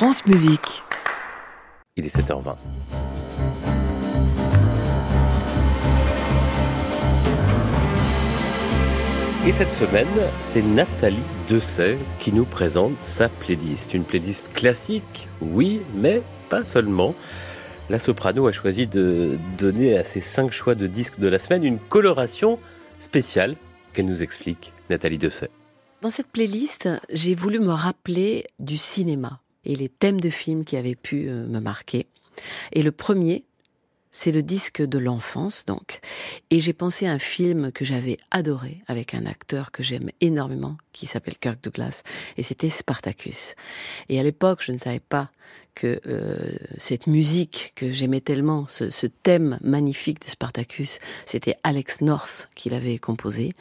France Musique. Il est 7h20. Et cette semaine, c'est Nathalie Dessay qui nous présente sa playlist. Une playlist classique, oui, mais pas seulement. La soprano a choisi de donner à ses cinq choix de disques de la semaine une coloration spéciale qu'elle nous explique, Nathalie Dessay. Dans cette playlist, j'ai voulu me rappeler du cinéma et les thèmes de films qui avaient pu euh, me marquer. Et le premier, c'est le disque de l'enfance, donc. Et j'ai pensé à un film que j'avais adoré avec un acteur que j'aime énormément, qui s'appelle Kirk Douglas, et c'était Spartacus. Et à l'époque, je ne savais pas que euh, cette musique que j'aimais tellement, ce, thème magnifique de Spartacus, c'était Alex North qui l'avait composé.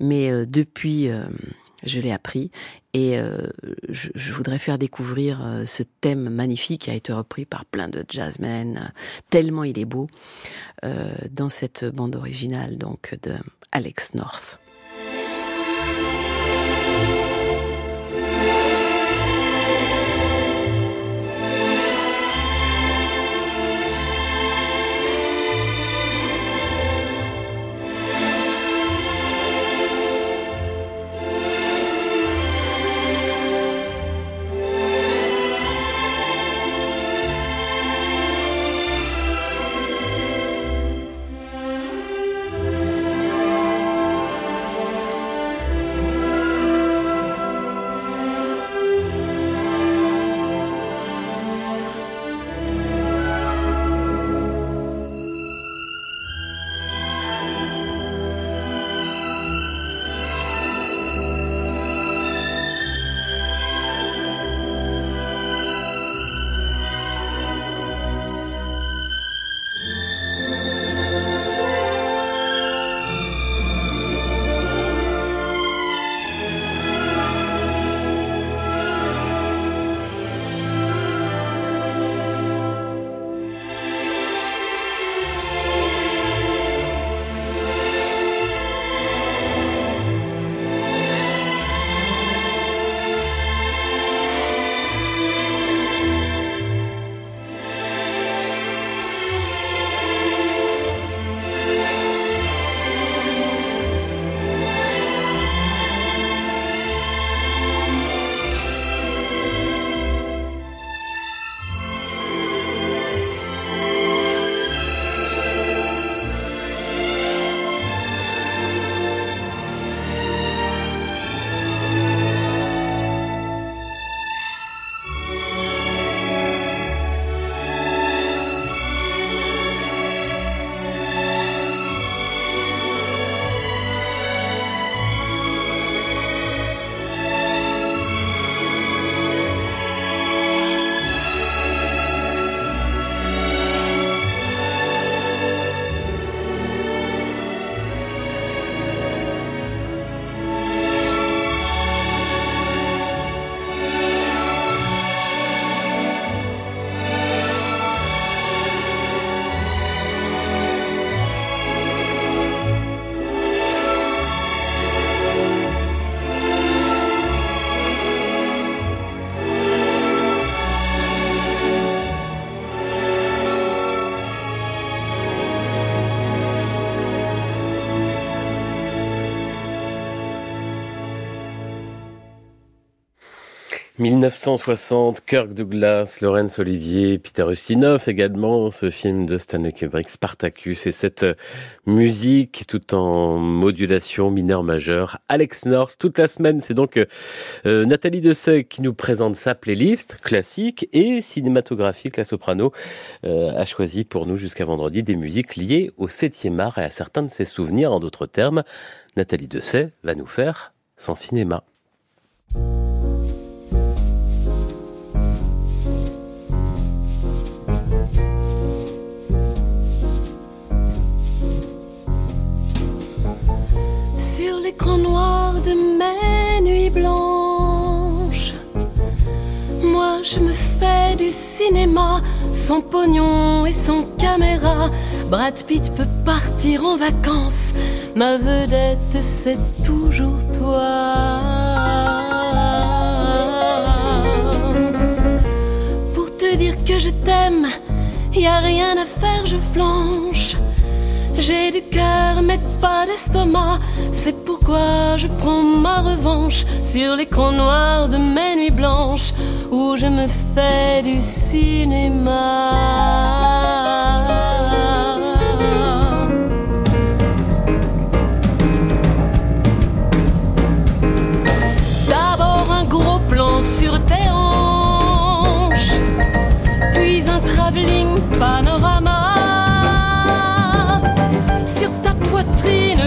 Mais euh, depuis je l'ai appris et euh, je, voudrais faire découvrir euh, ce thème magnifique qui a été repris par plein de jazzmen, tellement il est beau, euh, dans cette bande originale donc de Alex North. 1960, Kirk Douglas, Laurence Olivier, Peter Ustinov également, ce film de Stanley Kubrick, Spartacus, et cette euh, musique tout en modulation mineure-majeure, Alex North, toute la semaine. C'est donc euh, euh, Nathalie Dessay qui nous présente sa playlist classique et cinématographique. La soprano a choisi pour nous jusqu'à vendredi des musiques liées au 7e art et à certains de ses souvenirs. En d'autres termes, Nathalie Dessay va nous faire son cinéma. L'écran noir de mes nuits blanches. Moi, je me fais du cinéma sans pognon et sans caméra. Brad Pitt peut partir en vacances. Ma vedette, c'est toujours toi. y a rien à faire, je flanche. J'ai du cœur mais pas d'estomac, c'est pourquoi je prends ma revanche sur l'écran noir de mes nuits blanches où je me fais du cinéma.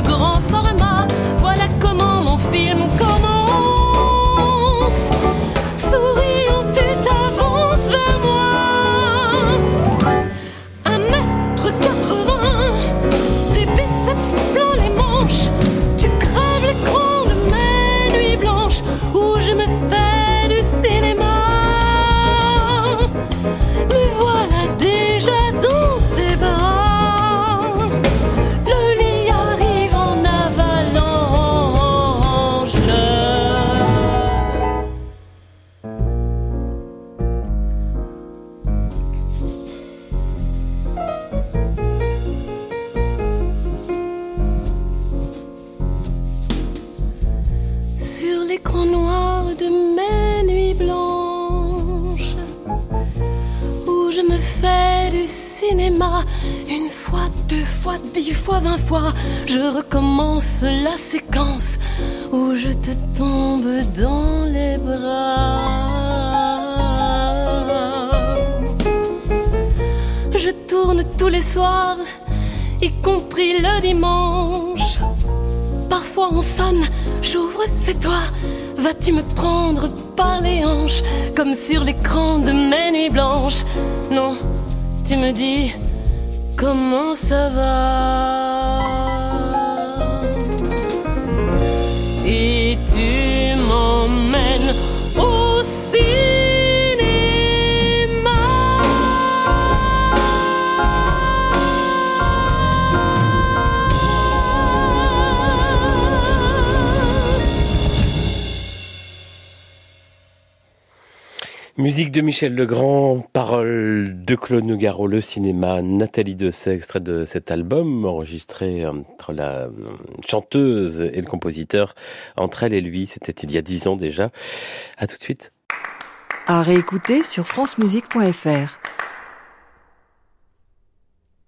grand format. Dix fois, vingt fois, je recommence la séquence où je te tombe dans les bras. Je tourne tous les soirs, y compris le dimanche. Parfois on sonne, j'ouvre, c'est toi. Vas-tu me prendre par les hanches, comme sur l'écran de mes nuits blanches? Non, tu me dis comment ça va Musique de Michel Legrand, paroles de Claude Nougaro, le cinéma, Nathalie Dessay, extrait de cet album enregistré entre la chanteuse et le compositeur, entre elle et lui, c'était il y a dix ans déjà. À tout de suite. À réécouter sur francemusique.fr.